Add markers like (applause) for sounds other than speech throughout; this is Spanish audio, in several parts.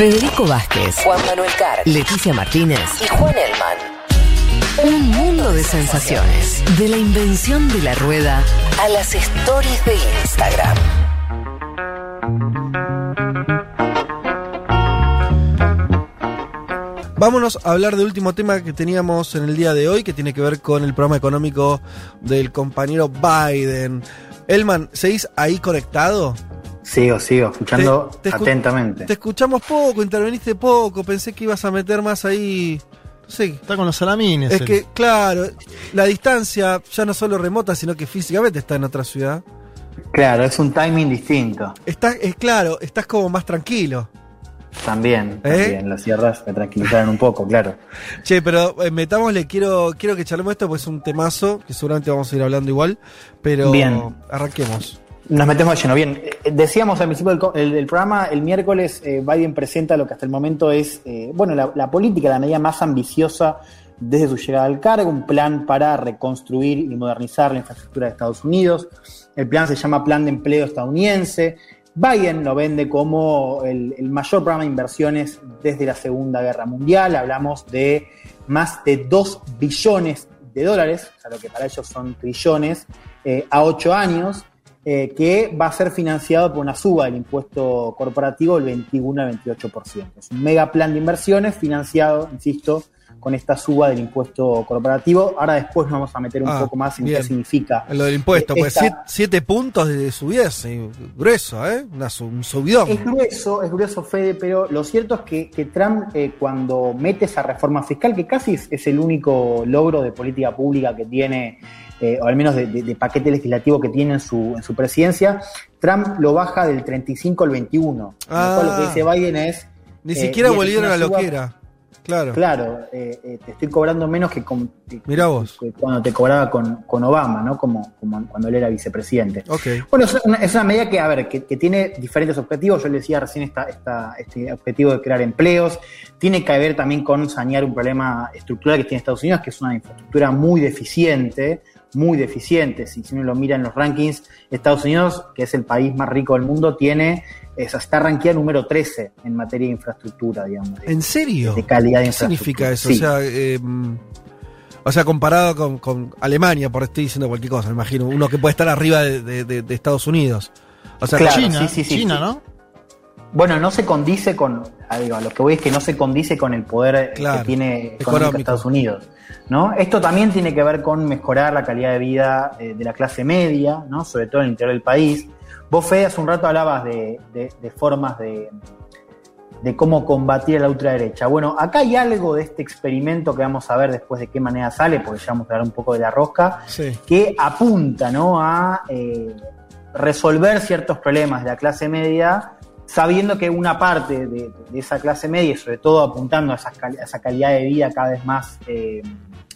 Federico Vázquez, Juan Manuel Carr, Leticia Martínez y Juan Elman. Un mundo de sensaciones. De la invención de la rueda a las stories de Instagram. Vámonos a hablar del último tema que teníamos en el día de hoy, que tiene que ver con el programa económico del compañero Biden. Elman, ¿seguís ahí conectado? Sigo, sigo, escuchando atentamente. Te escuchamos poco, interveniste poco, pensé que ibas a meter más ahí. No sé. Está con los salamines. Es que, claro, la distancia ya no solo remota, sino que físicamente está en otra ciudad. Claro, es un timing distinto. Estás, es claro, estás como más tranquilo. También, ¿Eh? también, las sierras me tranquilizaron un poco, claro. (laughs) Che, pero eh, metámosle, quiero, quiero que charlemos esto, pues es un temazo, que seguramente vamos a ir hablando igual, pero Bien. arranquemos. Nos metemos de lleno. Bien, eh, decíamos al principio del, programa, el miércoles eh, Biden presenta lo que hasta el momento es, eh, bueno, la, política, la medida más ambiciosa desde su llegada al cargo, un plan para reconstruir y modernizar la infraestructura de Estados Unidos. El plan se llama Plan de Empleo Estadounidense. Biden lo vende como el, mayor programa de inversiones desde la Segunda Guerra Mundial. Hablamos de más de 2 billones de dólares, o sea, lo que para ellos son trillones, a 8 años. Eh, que va a ser financiado por una suba del impuesto corporativo del 21 al 28%. Es un mega plan de inversiones financiado, insisto, con esta suba del impuesto corporativo. Ahora después nos vamos a meter un ah, poco más en qué significa. Lo del impuesto, pues siete, puntos de subida es grueso, ¿eh? un subidón. Es grueso, es grueso, Fede, pero lo cierto es que, Trump eh, cuando mete esa reforma fiscal, que casi es el único logro de política pública que tiene eh, o al menos de, paquete legislativo que tiene en su, en su presidencia, Trump lo baja del 35 al 21. Ah, lo que dice Biden es... Ni siquiera eh, volvieron a lo que era. Claro. Claro, eh, te estoy cobrando menos que, con, vos. cuando te cobraba con, Obama, ¿no? Como, como, cuando él era vicepresidente. Okay. Bueno, es una, es una, medida que, a ver, que, tiene diferentes objetivos. Yo le decía recién esta, esta, este objetivo de crear empleos. Tiene que ver también con sanear un problema estructural que tiene Estados Unidos, que es una infraestructura muy deficiente muy deficientes. Y si uno lo mira en los rankings, Estados Unidos, que es el país más rico del mundo, tiene está rankeado número 13 en materia de infraestructura, digamos. ¿En serio? De calidad de ¿Qué significa eso? O, sea, em, o sea, comparado con, Alemania, por estoy diciendo cualquier cosa, me imagino, uno que puede estar arriba de, Estados Unidos. O sea, China, China, ¿no? Bueno, no se condice con, a lo que voy es que no se condice con el poder que tiene económico Estados Unidos. ¿no? Esto también tiene que ver con mejorar la calidad de vida eh, de la clase media, ¿no? sobre todo en el interior del país. Vos, Fede, hace un rato hablabas de, formas de, de cómo combatir a la ultraderecha. Bueno, acá hay algo de este experimento que vamos a ver después de qué manera sale, porque ya vamos a hablar un poco de la rosca, que apunta ¿no? a eh, resolver ciertos problemas de la clase media sabiendo que una parte de, esa clase media, sobre todo apuntando a esa, calidad de vida cada vez más, eh,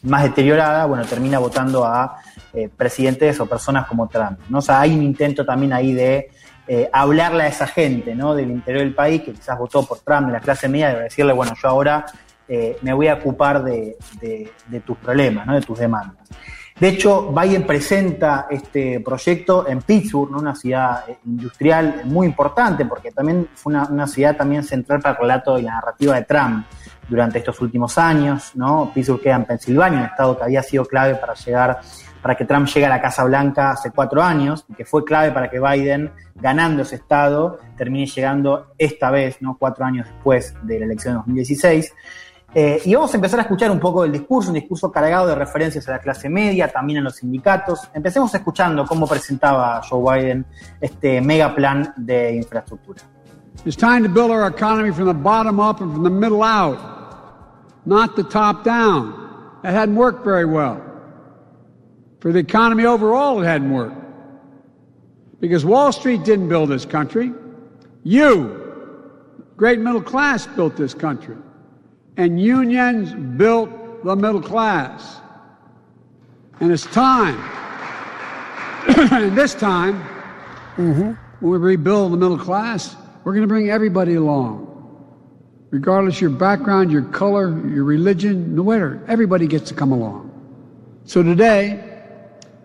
más deteriorada, bueno, termina votando a eh, presidentes o personas como Trump. ¿no? O sea, hay un intento también ahí de eh, hablarle a esa gente ¿no? del interior del país que quizás votó por Trump, de la clase media, de decirle, bueno, yo ahora me voy a ocupar de, de tus problemas, ¿no? de tus demandas. De hecho, Biden presenta este proyecto en Pittsburgh, una ciudad eh, industrial muy importante, porque también fue una, ciudad también central para el relato y la narrativa de Trump durante estos últimos años. ¿no? Pittsburgh queda en Pensilvania, un estado que había sido clave para llegar, para que Trump llegue a la Casa Blanca hace cuatro años, y que fue clave para que Biden, ganando ese estado, termine llegando esta vez, ¿no? cuatro años después de la elección de 2016. Eh, y vamos a empezar a escuchar un poco del discurso, un discurso cargado de referencias a la clase media, también a los sindicatos. Empecemos escuchando cómo presentaba Joe Biden este mega plan de infraestructura. It's time to build our economy from the bottom up and from the middle out, not the top down. That hadn't worked very well. For the economy overall, it hadn't worked. Because Wall Street didn't build this country. You, great middle class, built this country. And unions built the middle class. And it's time, (clears throat) and this time, mm-hmm. when we rebuild the middle class, we're going to bring everybody along. Regardless your background, your color, your religion, no matter, everybody gets to come along. So today,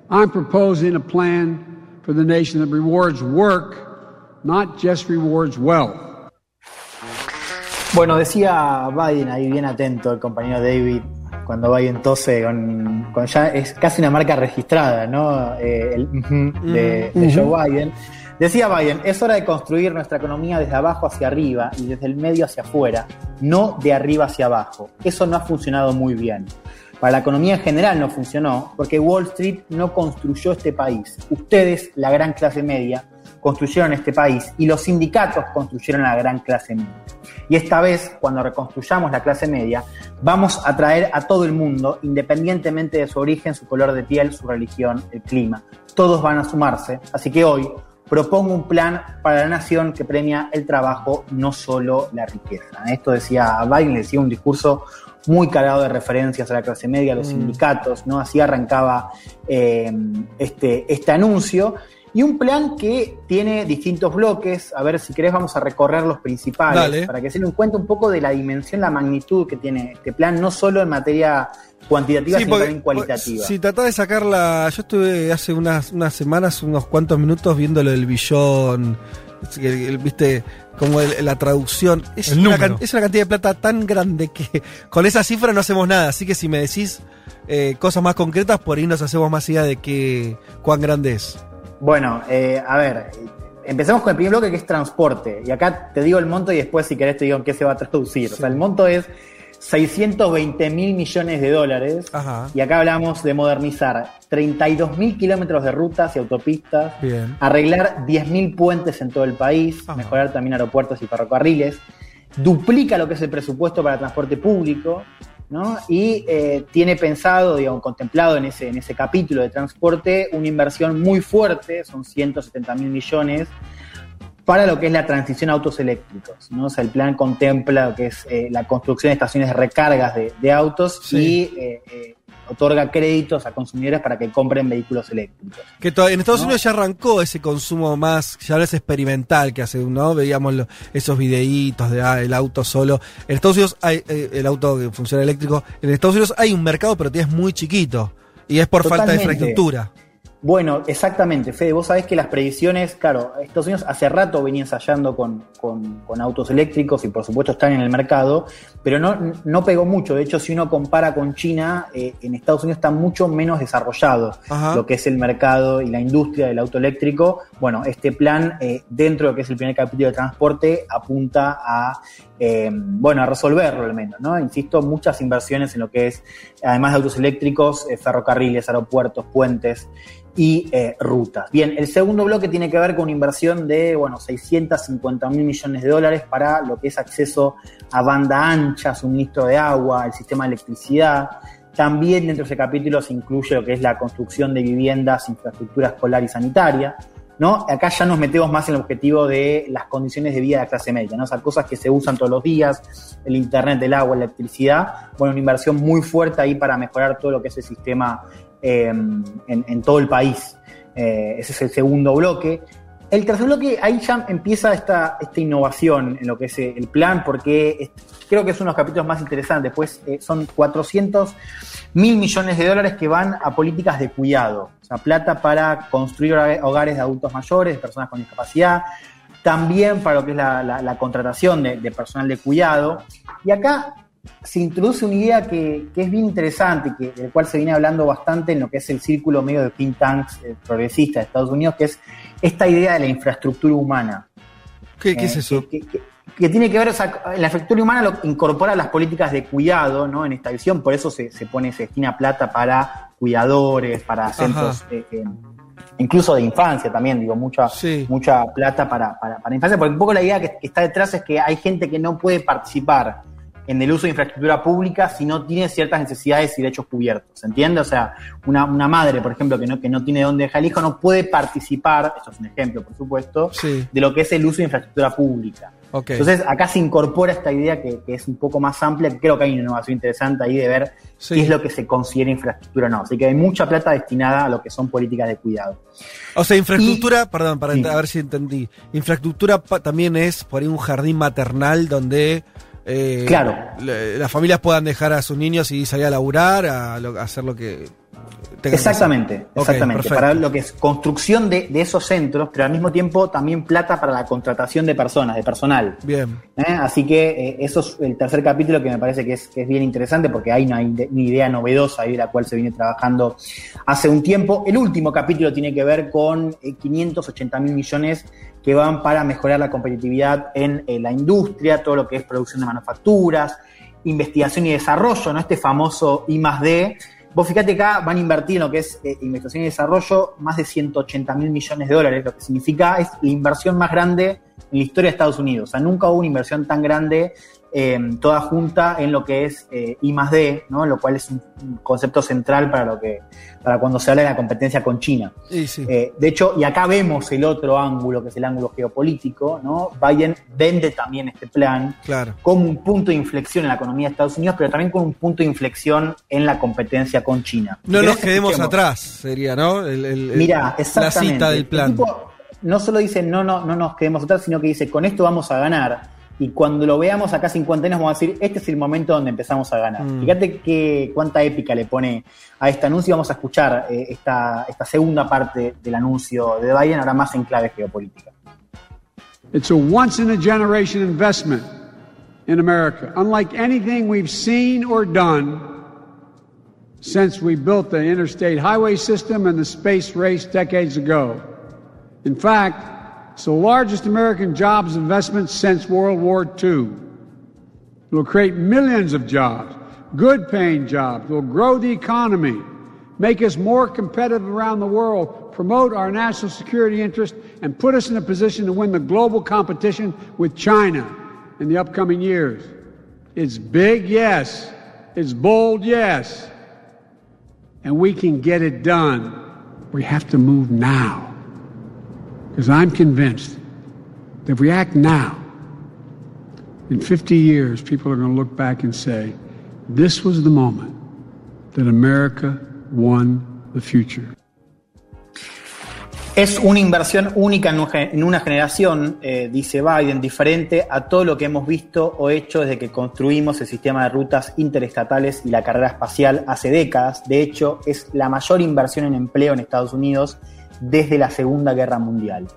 I'm proposing a plan for the nation that rewards work, not just rewards wealth. Bueno, decía Biden ahí bien atento, el compañero David, cuando Biden tose con, ya es casi una marca registrada, ¿no? Eh, el, de, Joe Biden. Decía Biden, es hora de construir nuestra economía desde abajo hacia arriba y desde el medio hacia afuera, no de arriba hacia abajo. Eso no ha funcionado muy bien. Para la economía en general no funcionó porque Wall Street no construyó este país. Ustedes, la gran clase media, construyeron este país y los sindicatos construyeron la gran clase media. Y esta vez, cuando reconstruyamos la clase media, vamos a traer a todo el mundo, independientemente de su origen, su color de piel, su religión, el clima. Todos van a sumarse. Así que hoy propongo un plan para la nación que premia el trabajo, no solo la riqueza. Esto decía Biden, decía un discurso muy cargado de referencias a la clase media, a los mm. sindicatos, ¿no? Así arrancaba eh, este, este anuncio. Y un plan que tiene distintos bloques. A ver, si querés, vamos a recorrer los principales para que se den cuenta un poco de la dimensión, la magnitud que tiene este plan, no solo en materia cuantitativa, sino también cualitativa. Si tratás de sacarla, yo estuve hace unas, unas semanas, unos cuantos minutos viendo lo del billón, viste, como la traducción. Es una, es una, cantidad de plata tan grande que (laughs) con esa cifra no hacemos nada. Así que si me decís eh, cosas más concretas, por ahí nos hacemos más idea de qué, cuán grande es. Bueno, eh, a ver, empecemos con el primer bloque que es transporte. Y acá te digo el monto y después si querés te digo en qué se va a traducir. O sea, el monto es 620 mil millones de dólares. Y acá hablamos de modernizar 32 mil kilómetros de rutas y autopistas, arreglar 10 mil puentes en todo el país, mejorar también aeropuertos y ferrocarriles, duplica lo que es el presupuesto para transporte público, y eh, tiene pensado, digamos, contemplado en ese, en ese capítulo de transporte una inversión muy fuerte, son 170 mil millones, para lo que es la transición a autos eléctricos. ¿no? O sea, el plan contempla lo que es eh, la construcción de estaciones de recargas de, autos y eh, otorga créditos a consumidores para que compren vehículos eléctricos. Que en Estados Unidos ya arrancó ese consumo más, ya no es experimental que hace, ¿no? Veíamos esos videitos de ah, el auto solo. En Estados Unidos hay eh, el auto que funciona eléctrico. En Estados Unidos hay un mercado, pero es muy chiquito. Y es por falta de infraestructura. Bueno, exactamente, Fede. Vos sabés que las previsiones, claro, Estados Unidos hace rato venía ensayando con, autos eléctricos y por supuesto están en el mercado, pero no, no pegó mucho. De hecho, si uno compara con China, eh, en Estados Unidos está mucho menos desarrollado lo que es el mercado y la industria del auto eléctrico. Bueno, este plan, eh, dentro de lo que es el primer capítulo de transporte, apunta a eh, bueno, a resolverlo al menos, ¿no? Insisto, muchas inversiones en lo que es, además de autos eléctricos, ferrocarriles, aeropuertos, puentes y eh, rutas. Bien, el segundo bloque tiene que ver con una inversión de, bueno, 650 mil millones de dólares para lo que es acceso a banda ancha, suministro de agua, el sistema de electricidad. También dentro de ese capítulo se incluye lo que es la construcción de viviendas, infraestructura escolar y sanitaria. ¿No? Acá ya nos metemos más en el objetivo de las condiciones de vida de la clase media, ¿no? O cosas que se usan todos los días, el internet, el agua, la electricidad. Bueno, una inversión muy fuerte ahí para mejorar todo lo que es el sistema Em, en, todo el país. Eh, ese es el segundo bloque. El tercer bloque, ahí ya empieza esta, esta innovación en lo que es el plan, porque creo que es uno de los capítulos más interesantes, pues eh, son 400 mil millones de dólares que van a políticas de cuidado, o sea, plata para construir hogares de adultos mayores, de personas con discapacidad, también para lo que es la, contratación de, de, personal de cuidado. Y acá se introduce una idea que, es bien interesante, que, del cual se viene hablando bastante en lo que es el círculo medio de think tanks eh, progresistas de Estados Unidos, que es esta idea de la infraestructura humana. ¿Qué, es eh, eso? Que, tiene que ver, o sea, la infraestructura humana lo incorpora las políticas de cuidado, ¿no? En esta visión, por eso se, pone, se destina plata para cuidadores, para centros, eh, incluso de infancia también, digo, mucha, mucha plata para, para, para, infancia, porque un poco la idea que, está detrás es que hay gente que no puede participar en el uso de infraestructura pública si no tiene ciertas necesidades y derechos cubiertos. ¿Se entiende? O sea, una, madre, por ejemplo, que no, que no tiene dónde dejar al hijo, no puede participar, esto es un ejemplo, por supuesto, de lo que es el uso de infraestructura pública. Entonces, acá se incorpora esta idea que, es un poco más amplia, que creo que hay una innovación interesante ahí de ver qué es lo que se considera infraestructura o no. Así que hay mucha plata destinada a lo que son políticas de cuidado. O sea, infraestructura, perdón, para a ver si entendí. Infraestructura también es por ahí un jardín maternal donde eh, claro. las familias puedan dejar a sus niños y salir a laburar, a, hacer lo que Exactamente, exactamente. para lo que es construcción de, esos centros, pero al mismo tiempo también plata para la contratación de personas, de personal. Bien. ¿Eh? Así que eh, eso es el tercer capítulo que me parece que es, bien interesante porque hay una, idea novedosa ahí de la cual se viene trabajando hace un tiempo. El último capítulo tiene que ver con 580 eh, mil millones que van para mejorar la competitividad en la industria, todo lo que es producción de manufacturas, investigación y desarrollo, ¿no? Este famoso I más D Vos fíjate acá, van a invertir en lo que es eh, investigación y desarrollo más de 180 mil millones de dólares, lo que significa es la inversión más grande en la historia de Estados Unidos. O sea, nunca hubo una inversión tan grande Em, toda junta en lo que es eh, I más D, ¿no? lo cual es un, concepto central para lo que para cuando se habla de la competencia con China. Eh, de hecho, y acá vemos el otro ángulo, que es el ángulo geopolítico, ¿no? Biden vende también este plan como un punto de inflexión en la economía de Estados Unidos, pero también como un punto de inflexión en la competencia con China. No nos quedemos atrás, sería, ¿no? Mira, la cita del plan. no solo dice no, no, no nos quedemos atrás, sino que dice con esto vamos a ganar y cuando lo veamos acá 50 años vamos a decir, este es el momento donde empezamos a ganar. Mm. Fíjate que, cuánta épica le pone a este anuncio. Vamos a escuchar eh, esta, esta segunda parte del anuncio de Biden, ahora más en clave geopolítica. It's a once in a generation investment in America, unlike anything we've seen or done since we built the interstate highway system and the space race decades ago. In fact, It's the largest American jobs investment since World War II. It will create millions of jobs, good paying jobs. It will grow the economy, make us more competitive around the world, promote our national security interest, and put us in a position to win the global competition with China in the upcoming years. It's big, yes. It's bold, yes. And we can get it done. We have to move now. Because I'm convinced that if we act now, in 50 years, people are going to look back and say, this was the moment that America won the future. Es una inversión única en una generación, eh, dice Biden, diferente a todo lo que hemos visto o hecho desde que construimos el sistema de rutas interestatales y la carrera espacial hace décadas. De hecho, es la mayor inversión en empleo en Estados Unidos desde la Segunda Guerra Mundial.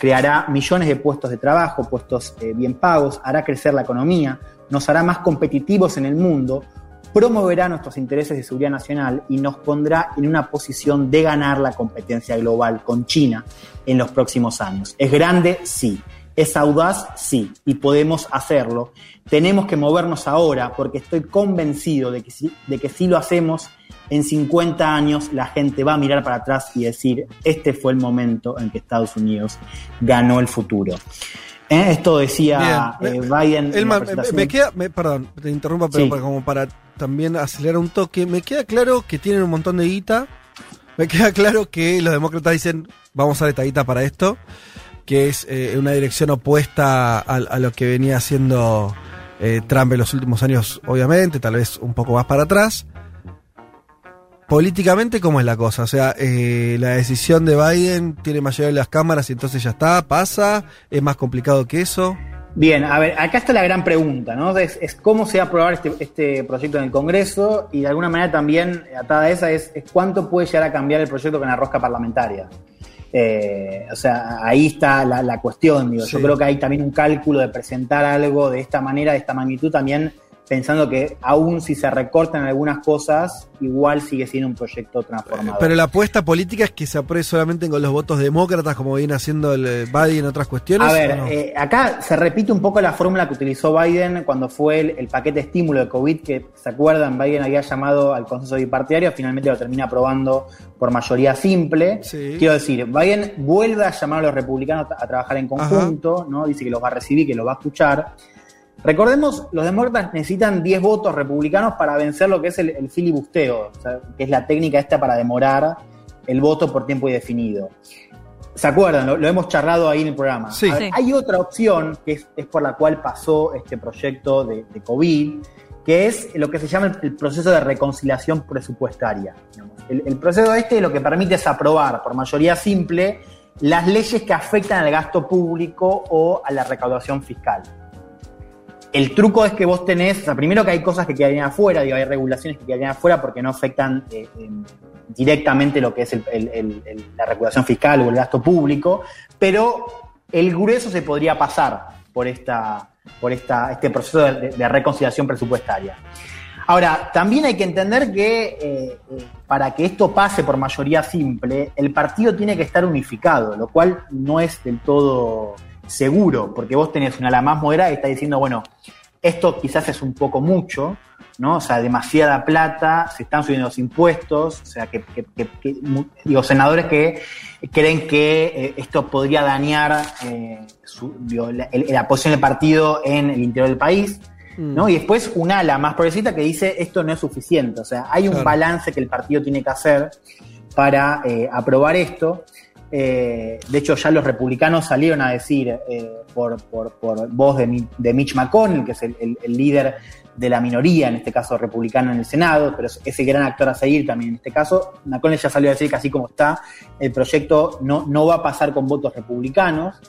Creará millones de puestos de trabajo, puestos eh, bien pagos, hará crecer la economía, nos hará más competitivos en el mundo, promoverá nuestros intereses de seguridad nacional y nos pondrá en una posición de ganar la competencia global con China en los próximos años. ¿Es grande? Sí. ¿Es audaz? Sí. Y podemos hacerlo. Tenemos que movernos ahora porque estoy convencido de que de que si lo hacemos en 50 años la gente va a mirar para atrás y decir, este fue el momento en que Estados Unidos ganó el futuro. ¿Eh? Esto decía eh, Biden. me, queda, perdón, te interrumpa, pero como para también acelerar un toque, me queda claro que tienen un montón de guita, me queda claro que los demócratas dicen, vamos a dar esta guita para esto, que es eh, una dirección opuesta a, lo que venía haciendo Trump en los últimos años, obviamente, tal vez un poco más para atrás políticamente, ¿cómo es la cosa? O sea, eh, la decisión de Biden tiene mayoría de las cámaras y entonces ya está, pasa, es más complicado que eso. Bien, a ver, acá está la gran pregunta, ¿no? Es, cómo se va a aprobar este, este, proyecto en el Congreso y de alguna manera también atada a esa es, cuánto puede llegar a cambiar el proyecto con la rosca parlamentaria. Eh, o sea, ahí está la, cuestión, digo. Yo creo que hay también un cálculo de presentar algo de esta manera, de esta magnitud también pensando que aún si se recortan algunas cosas, igual sigue siendo un proyecto transformador. Pero la apuesta política es que se apruebe solamente con los votos demócratas, como viene haciendo el eh, Biden en otras cuestiones. A ver, eh, acá se repite un poco la fórmula que utilizó Biden cuando fue el, paquete de estímulo de COVID, que se acuerdan, Biden había llamado al consenso bipartidario, finalmente lo termina aprobando por mayoría simple. Quiero decir, Biden vuelve a llamar a los republicanos a, trabajar en conjunto, ¿no? Dice que los va a recibir, que los va a escuchar. Recordemos, los demócratas necesitan 10 votos republicanos para vencer lo que es el, filibusteo, que es la técnica esta para demorar el voto por tiempo indefinido. ¿Se acuerdan? Lo, hemos charlado ahí en el programa. hay otra opción que es, por la cual pasó este proyecto de, COVID, que es lo que se llama el, proceso de reconciliación presupuestaria. El, el proceso este lo que permite es aprobar por mayoría simple las leyes que afectan al gasto público o a la recaudación fiscal. El truco es que vos tenés, primero que hay cosas que quedarían afuera, hay regulaciones que quedarían afuera porque no afectan eh, directamente lo que es la regulación fiscal o el gasto público, pero el grueso se podría pasar por, esta, por esta, este proceso de, reconciliación presupuestaria. Ahora, también hay que entender que eh, eh, para que esto pase por mayoría simple, el partido tiene que estar unificado, lo cual no es del todo seguro, porque vos tenés una ala más moderada y está diciendo, bueno, esto quizás es un poco mucho, ¿no? O sea, demasiada plata, se están subiendo los impuestos, o sea, que, digo, senadores que creen que eh, esto podría dañar eh, la, posición del partido en el interior del país, ¿no? Mm. Y después un ala más progresista que dice esto no es suficiente, o sea, hay un balance que el partido tiene que hacer para eh, aprobar esto. Eh, de hecho, ya los republicanos salieron a decir, eh, por, voz de, Mitch McConnell, que es el, líder de la minoría, en este caso republicano en el Senado, pero es ese gran actor a seguir también en este caso, McConnell ya salió a decir que así como está, el proyecto no, no va a pasar con votos republicanos.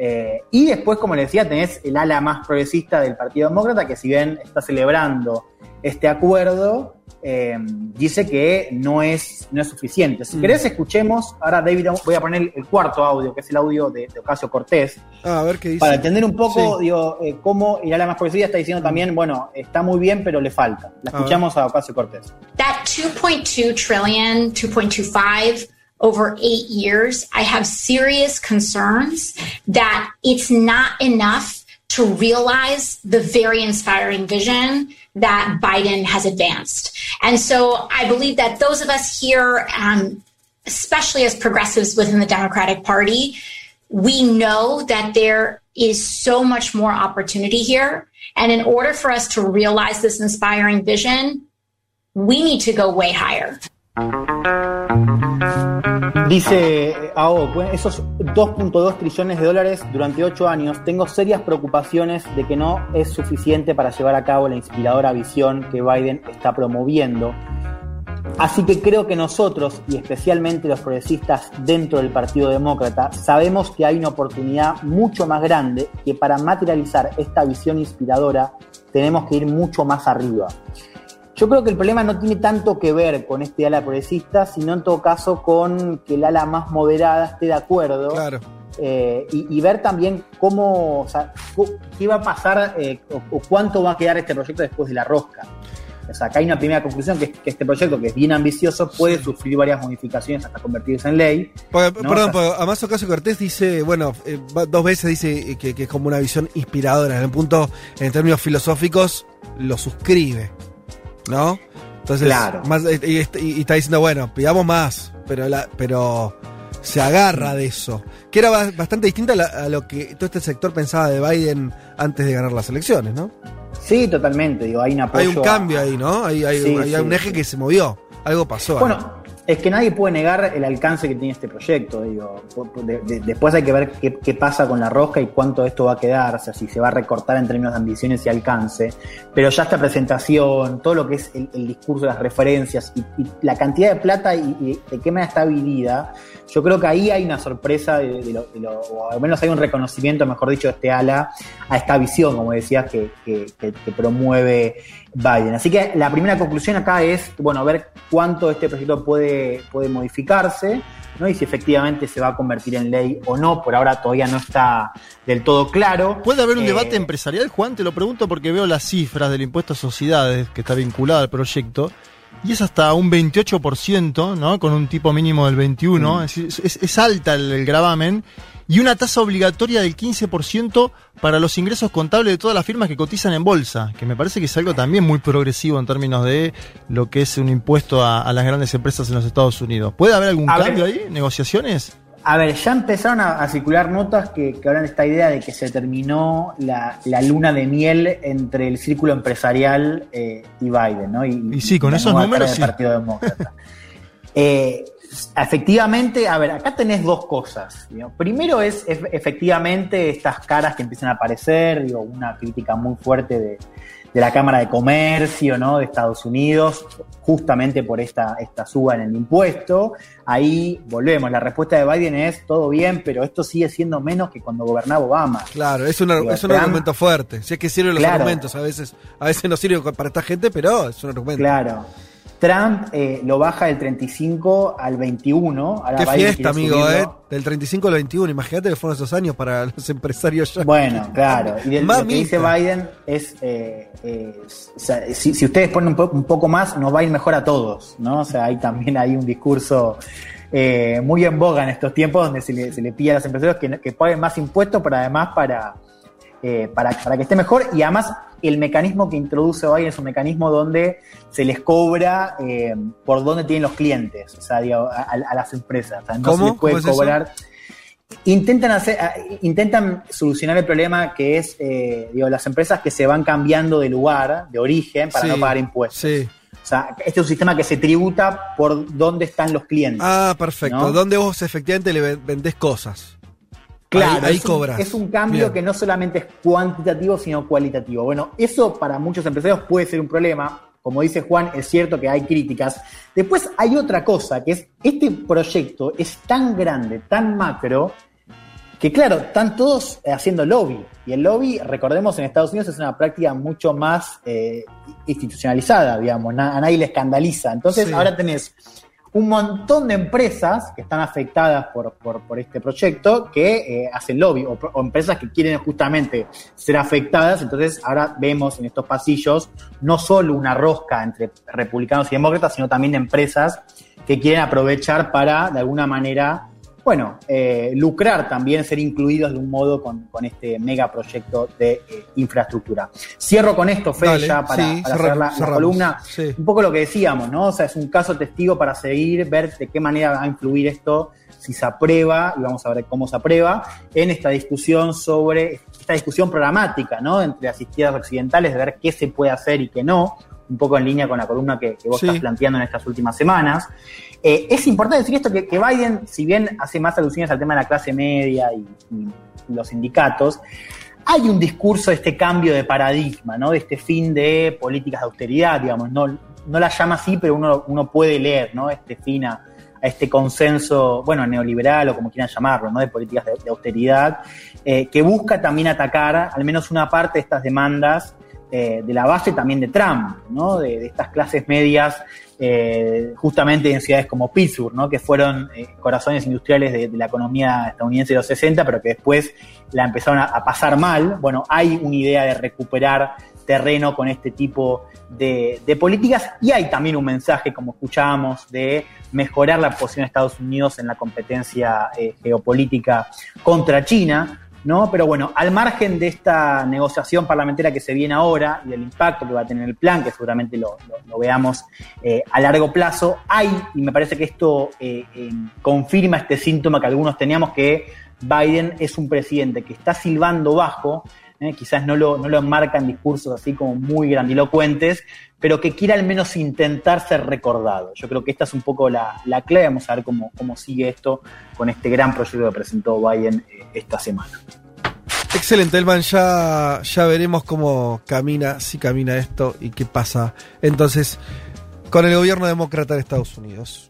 Eh, y después, como le decía, tenés el ala más progresista del Partido Demócrata, que si bien está celebrando este acuerdo, eh, dice que no es, no es suficiente. Si mm. querés, escuchemos. Ahora, David, voy a poner el cuarto audio, que es el audio de, Ocasio Cortés. Ah, a ver qué dice. Para entender un poco, digo, eh, cómo la más progresista está diciendo también, bueno, está muy bien, pero le falta. La escuchamos a, a Ocasio Cortés. That 2.2 trillion, 2.25 over eight years, I have serious concerns that it's not enough to realize the very inspiring vision that Biden has advanced. And so I believe that those of us here, um, especially as progressives within the Democratic Party, we know that there is so much more opportunity here. And in order for us to realize this inspiring vision, we need to go way higher. Dice AO, esos 2.2 trillones de dólares durante 8 años, tengo serias preocupaciones de que no es suficiente para llevar a cabo la inspiradora visión que Biden está promoviendo. Así que creo que nosotros, y especialmente los progresistas dentro del Partido Demócrata, sabemos que hay una oportunidad mucho más grande que para materializar esta visión inspiradora tenemos que ir mucho más arriba. Yo creo que el problema no tiene tanto que ver con este ala progresista, sino en todo caso con que el ala más moderada esté de acuerdo. Claro. Eh, y, ver también cómo, o sea, qué va a pasar eh, o, cuánto va a quedar este proyecto después de la rosca. O sea, acá hay una primera conclusión que es que este proyecto, que es bien ambicioso, puede sufrir varias modificaciones hasta convertirse en ley. Perdón, además Ocasio Cortés dice, bueno, eh, dos veces dice que, que, es como una visión inspiradora. En el punto, en términos filosóficos, lo suscribe. ¿No? Entonces, claro. y, está diciendo, bueno, pidamos más, pero, pero se agarra de eso. Que era bastante distinta a, lo que todo este sector pensaba de Biden antes de ganar las elecciones, ¿no? Sí, totalmente. Digo, hay, un hay un cambio ahí, ¿no? Hay, hay, un eje que se movió. Algo pasó. Bueno, es que nadie puede negar el alcance que tiene este proyecto. Digo, después hay que ver qué, pasa con la rosca y cuánto esto va a quedar, o sea, si se va a recortar en términos de ambiciones y alcance. Pero ya esta presentación, todo lo que es el, discurso, las referencias y, la cantidad de plata y, de qué manera está dividida, yo creo que ahí hay una sorpresa, de, lo, o al menos hay un reconocimiento, mejor dicho, de este ala a esta visión, como decías, que promueve Biden. Así que la primera conclusión acá es, bueno, ver cuánto este proyecto puede, puede modificarse, ¿no? Y si efectivamente se va a convertir en ley o no, por ahora todavía no está del todo claro. ¿Puede haber un eh, debate empresarial, Juan? Te lo pregunto porque veo las cifras del impuesto a sociedades que está vinculado al proyecto. Y es hasta un 28%, ¿no? Con un tipo mínimo del 21%. Es, es, es, alta el, el gravamen y una tasa obligatoria del 15% para los ingresos contables de todas las firmas que cotizan en bolsa, que me parece que es algo también muy progresivo en términos de lo que es un impuesto a, las grandes empresas en los Estados Unidos. ¿Puede haber algún cambio ahí? ¿Negociaciones? A ver, ya empezaron a, circular notas que, que, hablan de esta idea de que se terminó la, luna de miel entre el círculo empresarial eh, y Biden, ¿no? Y, sí, con esos números. Sí. Partido Demócrata. (laughs) eh, efectivamente, a ver, acá tenés dos cosas. Primero es, efectivamente estas caras que empiezan a aparecer, digo, una crítica muy fuerte de, de la Cámara de Comercio ¿no? de Estados Unidos, justamente por esta, esta suba en el impuesto. Ahí volvemos, la respuesta de Biden es todo bien, pero esto sigue siendo menos que cuando gobernaba Obama. Claro, es, un argumento fuerte. Si es que sirven los argumentos, a veces, a veces no sirve para esta gente, pero es un argumento. Claro. Trump eh, lo baja del 35 al 21. Qué fiesta, amigo, ¿eh? Del 35 al 21. Imagínate que fueron esos años para (laughs) los empresarios ya. Bueno, claro. Y del, lo que dice Biden es, eh, eh si, ustedes ponen un, un, poco más, nos va a ir mejor a todos, ¿no? O sea, hay también hay un discurso eh, muy en boga en estos tiempos donde se le, se le pide a los empresarios que, que paguen más impuestos, pero además para eh, para, para, que esté mejor y además el mecanismo que introduce hoy es un mecanismo donde se les cobra eh, por dónde tienen los clientes, o sea, a, las empresas. O sea, no se les puede cobrar. Intentan, hacer, intentan solucionar el problema que es eh, digo, las empresas que se van cambiando de lugar, de origen, para no pagar impuestos. O sea, este es un sistema que se tributa por dónde están los clientes. Ah, perfecto. Dónde vos efectivamente le vendés cosas. Claro, ahí, es, es, un, cambio que no solamente es cuantitativo, sino cualitativo. Bueno, eso para muchos empresarios puede ser un problema. Como dice Juan, es cierto que hay críticas. Después hay otra cosa, que es este proyecto es tan grande, tan macro, que claro, están todos haciendo lobby. Y el lobby, recordemos, en Estados Unidos es una práctica mucho más eh, institucionalizada, digamos, a nadie le escandaliza. Entonces ahora tenés un montón de empresas que están afectadas por, este proyecto que eh, hacen lobby o, empresas que quieren justamente ser afectadas. Entonces ahora vemos en estos pasillos no solo una rosca entre republicanos y demócratas, sino también empresas que quieren aprovechar para de alguna manera bueno, eh, lucrar también, ser incluidos de un modo con, este megaproyecto de eh, infraestructura. Cierro con esto, Fede, ya para, hacer la, columna. Un poco lo que decíamos, ¿no? O sea, es un caso testigo para seguir, ver de qué manera va a influir esto, si se aprueba, y vamos a ver cómo se aprueba, en esta discusión sobre, esta discusión programática, ¿no? Entre las izquierdas occidentales, de ver qué se puede hacer y qué no un poco en línea con la columna que, vos estás planteando en estas últimas semanas. Eh, es importante decir esto, que, Biden, si bien hace más alusiones al tema de la clase media y, los sindicatos, hay un discurso de este cambio de paradigma, ¿no? De este fin de políticas de austeridad, digamos, no, no la llama así, pero uno, uno puede leer, ¿no? Este fin a, este consenso, bueno, neoliberal o como quieran llamarlo, ¿no? De políticas de, austeridad, eh, que busca también atacar al menos una parte de estas demandas eh, de la base también de Trump, ¿no? de, estas clases medias, eh, justamente en ciudades como Pittsburgh, ¿no? que fueron eh, corazones industriales de, la economía estadounidense de los 60, pero que después la empezaron a, pasar mal. Bueno, hay una idea de recuperar terreno con este tipo de, de, políticas y hay también un mensaje, como escuchábamos, de mejorar la posición de Estados Unidos en la competencia geopolítica contra China. ¿No? Pero bueno, al margen de esta negociación parlamentaria que se viene ahora y del impacto que va a tener el plan, que seguramente lo, veamos eh, a largo plazo, hay, y me parece que esto eh, eh, confirma este síntoma que algunos teníamos, que Biden es un presidente que está silbando bajo, quizás no lo, no en discursos así como muy grandilocuentes, pero que quiere al menos intentar ser recordado. Yo creo que esta es un poco la, clave. Vamos a ver cómo, sigue esto con este gran proyecto que presentó Biden esta semana. Excelente, Elman. Ya, ya veremos cómo camina, si camina esto y qué pasa entonces con el gobierno demócrata de Estados Unidos.